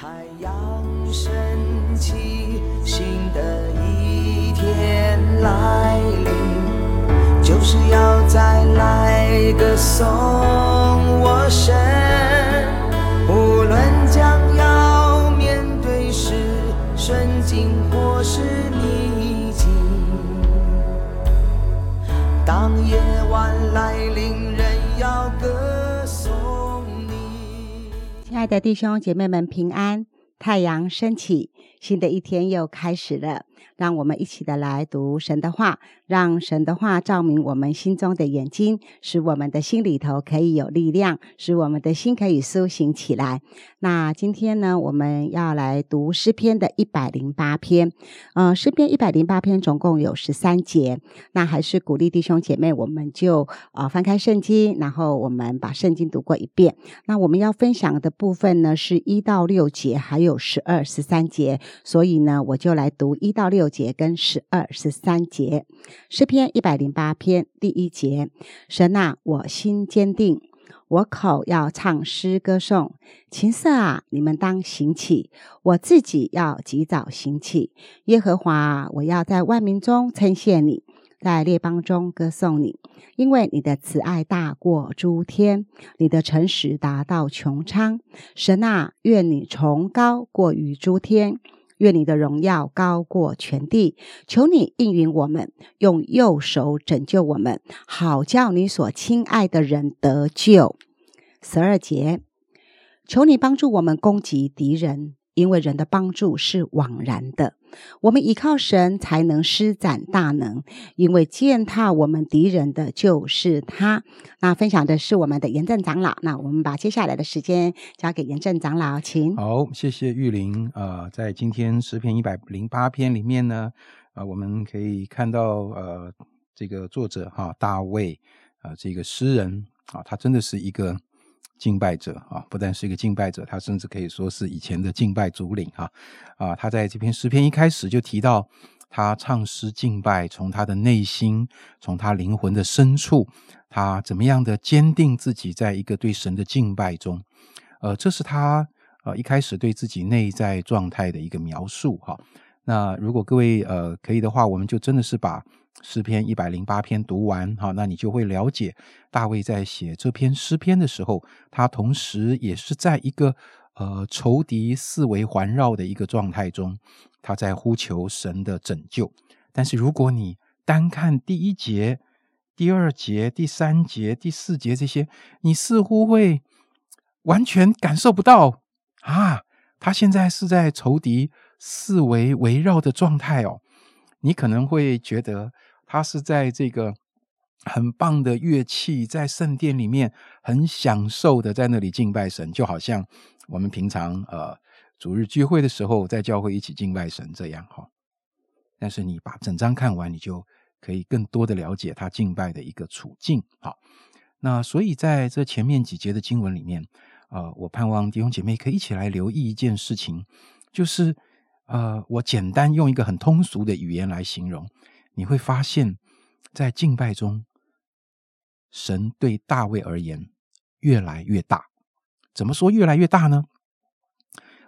太阳升起，新的一天来临，就是要再来歌颂我神。无论将要面对是顺境或是逆境，当夜晚来临，人要歌。亲爱的弟兄姐妹们，平安！太阳升起，新的一天又开始了。让我们一起的来读神的话，让神的话照明我们心中的眼睛，使我们的心里头可以有力量，使我们的心可以苏醒起来。那今天呢，我们要来读诗篇的一百零八篇。呃，诗篇一百零八篇总共有十三节。那还是鼓励弟兄姐妹，我们就呃翻开圣经，然后我们把圣经读过一遍。那我们要分享的部分呢，是一到六节，还有十二、十三节。所以呢，我就来读一到六节跟十二、十三节。诗篇一百零八篇第一节：神啊，我心坚定，我口要唱诗歌颂。琴瑟啊，你们当行起，我自己要及早行起。耶和华，我要在万民中称谢你，在列邦中歌颂你，因为你的慈爱大过诸天，你的诚实达到穹苍。神啊，愿你崇高过于诸天。愿你的荣耀高过全地，求你应允我们，用右手拯救我们，好叫你所亲爱的人得救。十二节，求你帮助我们攻击敌人，因为人的帮助是枉然的。我们依靠神才能施展大能，因为践踏我们敌人的就是他。那分享的是我们的严正长老。那我们把接下来的时间交给严正长老，请。好，谢谢玉玲。呃，在今天诗篇一百零八篇里面呢，啊、我们可以看到，呃，这个作者哈、大卫啊、这个诗人啊、他真的是一个敬拜者啊，不但是一个敬拜者，他甚至可以说是以前的敬拜主领哈啊。他在这篇诗篇一开始就提到，他唱诗敬拜，从他的内心，从他灵魂的深处，他怎么样的坚定自己在一个对神的敬拜中。呃，这是他呃一开始对自己内在状态的一个描述哈。那如果各位呃可以的话，我们就真的是把诗篇一百零八篇读完哈，那你就会了解大卫在写这篇诗篇的时候，他同时也是在一个呃仇敌四围环绕的一个状态中，他在呼求神的拯救。但是如果你单看第一节、第二节、第三节、第四节这些，你似乎会完全感受不到啊，他现在是在仇敌四围围绕的状态哦。你可能会觉得他是在这个很棒的乐器，在圣殿里面很享受的在那里敬拜神，就好像我们平常呃主日聚会的时候在教会一起敬拜神这样哈。但是你把整章看完，你就可以更多的了解他敬拜的一个处境。好，那所以在这前面几节的经文里面，呃，我盼望弟兄姐妹可以一起来留意一件事情，就是呃，我简单用一个很通俗的语言来形容，你会发现在敬拜中，神对大卫而言越来越大。怎么说越来越大呢？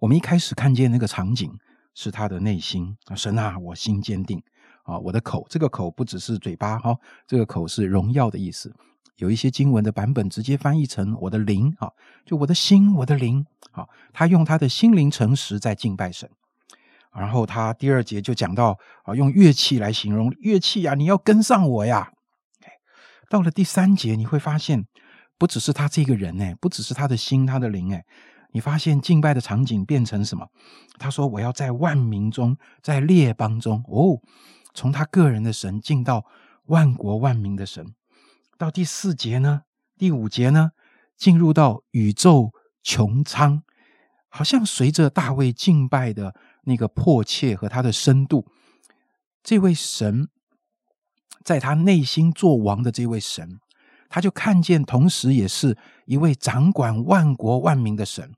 我们一开始看见那个场景是他的内心啊，神啊，我心坚定啊，我的口，这个口不只是嘴巴哈、这个口是荣耀的意思。有一些经文的版本直接翻译成我的灵啊，就我的心，我的灵啊，他用他的心灵诚实在敬拜神。然后他第二节就讲到啊，用乐器来形容乐器呀、你要跟上我呀。到了第三节，你会发现，不只是他这个人哎，不只是他的心，他的灵哎，你发现敬拜的场景变成什么？他说：“我要在万民中，在列邦中，哦，从他个人的神进到万国万民的神。”到第四节呢，第五节呢，进入到宇宙穹苍，好像随着大卫敬拜的那个迫切和他的深度，这位神在他内心做王的这位神，他就看见，同时也是一位掌管万国万民的神，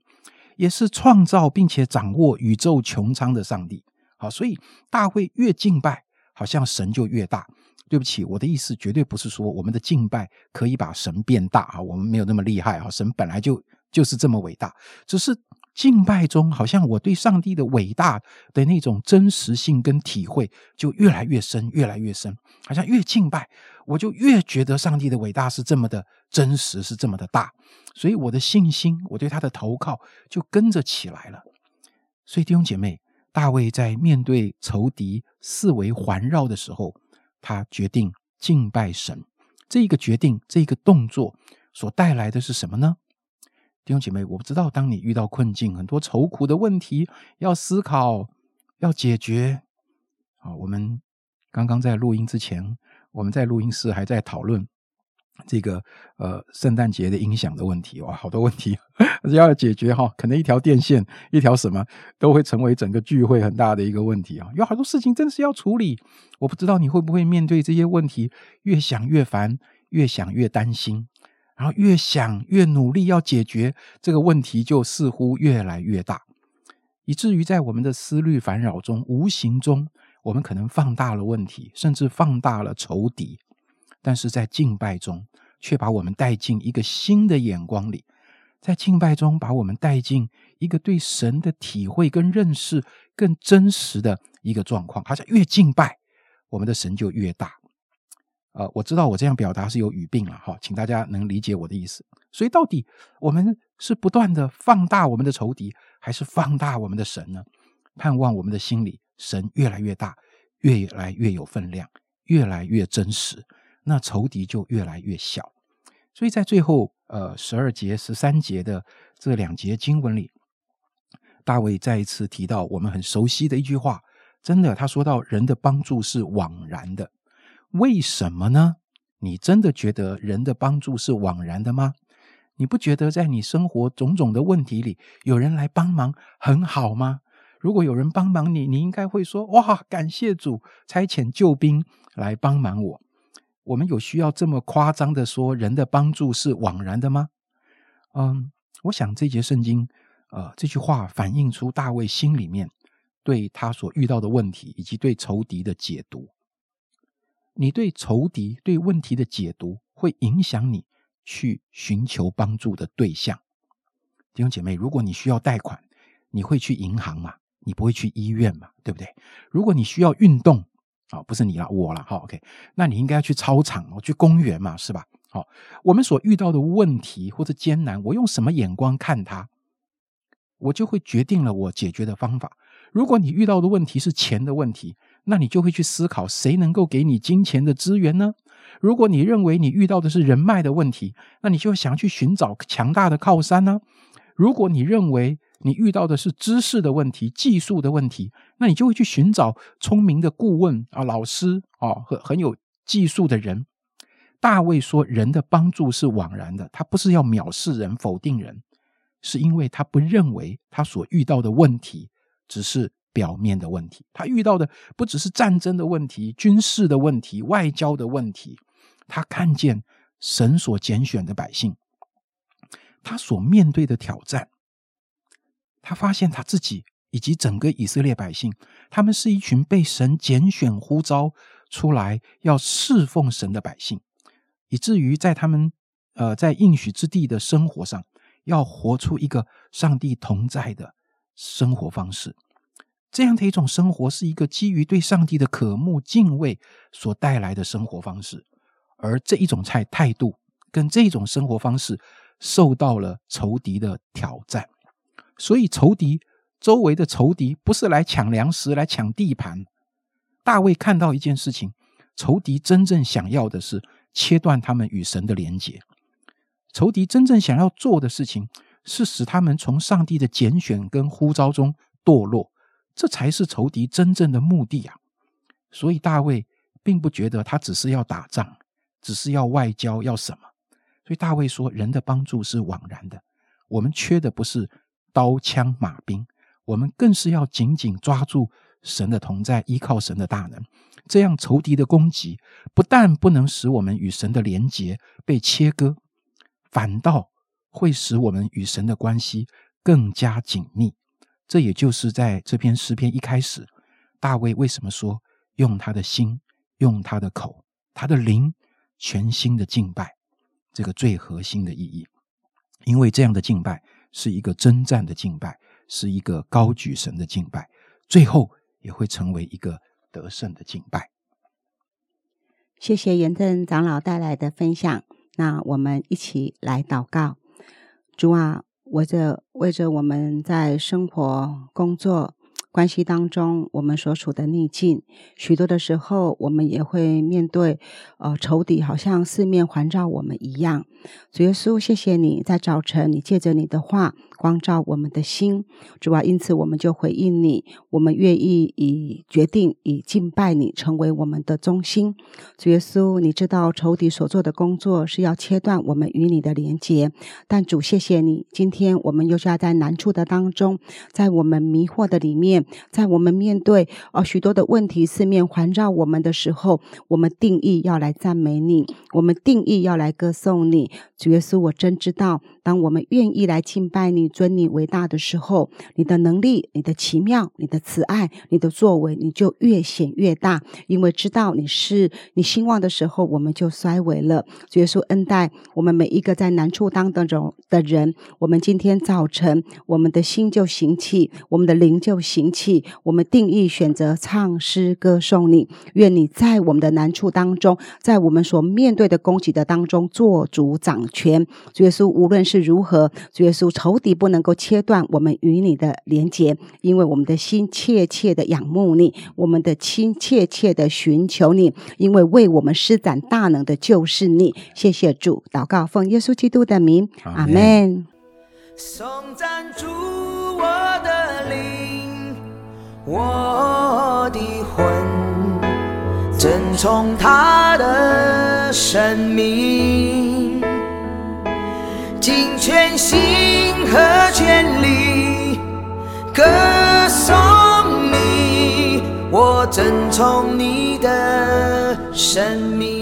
也是创造并且掌握宇宙穹苍的上帝。好，所以大卫越敬拜，好像神就越大。对不起，我的意思绝对不是说我们的敬拜可以把神变大啊，我们没有那么厉害啊，神本来就就是这么伟大。只是敬拜中，好像我对上帝的伟大的那种真实性跟体会就越来越深，越来越深。好像越敬拜，我就越觉得上帝的伟大是这么的真实，是这么的大。所以我的信心，我对他的投靠就跟着起来了。所以弟兄姐妹，大卫在面对仇敌四围环绕的时候，他决定敬拜神。这一个决定，这一个动作所带来的是什么呢？弟兄姐妹，我不知道，当你遇到困境、很多愁苦的问题要思考、要解决，啊，我们刚刚在录音之前，我们在录音室还在讨论这个呃圣诞节的音响的问题，哇，好多问题 要解决哈，可能一条电线、一条什么都会成为整个聚会很大的一个问题啊，有好多事情真的是要处理，我不知道你会不会面对这些问题，越想越烦，越想越担心。然后越想越努力要解决这个问题，就似乎越来越大，以至于在我们的思虑烦扰中，无形中我们可能放大了问题，甚至放大了仇敌。但是在敬拜中，却把我们带进一个新的眼光里，在敬拜中把我们带进一个对神的体会跟认识更真实的一个状况。好像越敬拜，我们的神就越大。呃，我知道我这样表达是有语病了哈，请大家能理解我的意思。所以，到底我们是不断的放大我们的仇敌，还是放大我们的神呢？盼望我们的心里，神越来越大，越来越有分量，越来越真实，那仇敌就越来越小。所以在最后，呃，十二节、十三节的这两节经文里，大卫再一次提到我们很熟悉的一句话，真的，他说到人的帮助是枉然的。为什么呢？你真的觉得人的帮助是枉然的吗？你不觉得在你生活种种的问题里，有人来帮忙很好吗？如果有人帮忙你，你应该会说：“哇，感谢主差遣救兵来帮忙我。”我们有需要这么夸张的说人的帮助是枉然的吗？嗯，我想这节圣经，呃，这句话反映出大卫心里面对他所遇到的问题，以及对仇敌的解读。你对仇敌对问题的解读，会影响你去寻求帮助的对象。弟兄姐妹，如果你需要贷款，你会去银行嘛？你不会去医院嘛？对不对？如果你需要运动，啊，不是你了，我了，好，OK，那你应该去操场，哦去公园嘛，是吧？好，我们所遇到的问题或者艰难，我用什么眼光看它，我就会决定了我解决的方法。如果你遇到的问题是钱的问题，那你就会去思考谁能够给你金钱的资源呢？如果你认为你遇到的是人脉的问题，那你就想去寻找强大的靠山呢？如果你认为你遇到的是知识的问题、技术的问题，那你就会去寻找聪明的顾问啊、老师啊和很有技术的人。大卫说：“人的帮助是枉然的。”他不是要藐视人、否定人，是因为他不认为他所遇到的问题只是。表面的问题，他遇到的不只是战争的问题、军事的问题、外交的问题。他看见神所拣选的百姓，他所面对的挑战，他发现他自己以及整个以色列百姓，他们是一群被神拣选呼召出来要侍奉神的百姓，以至于在他们呃在应许之地的生活上，要活出一个上帝同在的生活方式。这样的一种生活，是一个基于对上帝的渴慕敬畏所带来的生活方式，而这一种态态度跟这种生活方式受到了仇敌的挑战，所以仇敌周围的仇敌不是来抢粮食、来抢地盘。大卫看到一件事情，仇敌真正想要的是切断他们与神的连结，仇敌真正想要做的事情是使他们从上帝的拣选跟呼召中堕落。这才是仇敌真正的目的啊！所以大卫并不觉得他只是要打仗，只是要外交，要什么？所以大卫说：“人的帮助是枉然的。我们缺的不是刀枪马兵，我们更是要紧紧抓住神的同在，依靠神的大能。这样仇敌的攻击不但不能使我们与神的连结被切割，反倒会使我们与神的关系更加紧密。”这也就是在这篇诗篇一开始，大卫为什么说用他的心、用他的口、他的灵，全新的敬拜，这个最核心的意义。因为这样的敬拜是一个征战的敬拜，是一个高举神的敬拜，最后也会成为一个得胜的敬拜。谢谢严正长老带来的分享，那我们一起来祷告。主啊，为着为着我们在生活、工作。关系当中，我们所处的逆境，许多的时候，我们也会面对，呃，仇敌好像四面环绕我们一样。主耶稣，谢谢你在早晨，你借着你的话光照我们的心，主啊，因此我们就回应你，我们愿意以决定以敬拜你成为我们的中心。主耶稣，你知道仇敌所做的工作是要切断我们与你的连结，但主，谢谢你，今天我们又是要在难处的当中，在我们迷惑的里面。在我们面对哦许多的问题四面环绕我们的时候，我们定义要来赞美你，我们定义要来歌颂你。主耶稣，我真知道，当我们愿意来敬拜你、尊你为大的时候，你的能力、你的奇妙、你的慈爱、你的作为，你就越显越大。因为知道你是你兴旺的时候，我们就衰微了。主耶稣恩待我们每一个在难处当中的人，我们今天早晨，我们的心就行起，我们的灵就行起。我们定义选择唱诗歌颂你，愿你在我们的难处当中，在我们所面对的攻击的当中做主掌。权，主耶稣，无论是如何，主耶稣，仇敌不能够切断我们与你的连结，因为我们的心切切的仰慕你，我们的心切切的寻求你，因为为我们施展大能的就是你。谢谢主，祷告奉耶稣基督的名，阿门。颂赞主我的灵，我的魂，正从他的生命。尽全心和全力歌颂你，我遵从你的生命。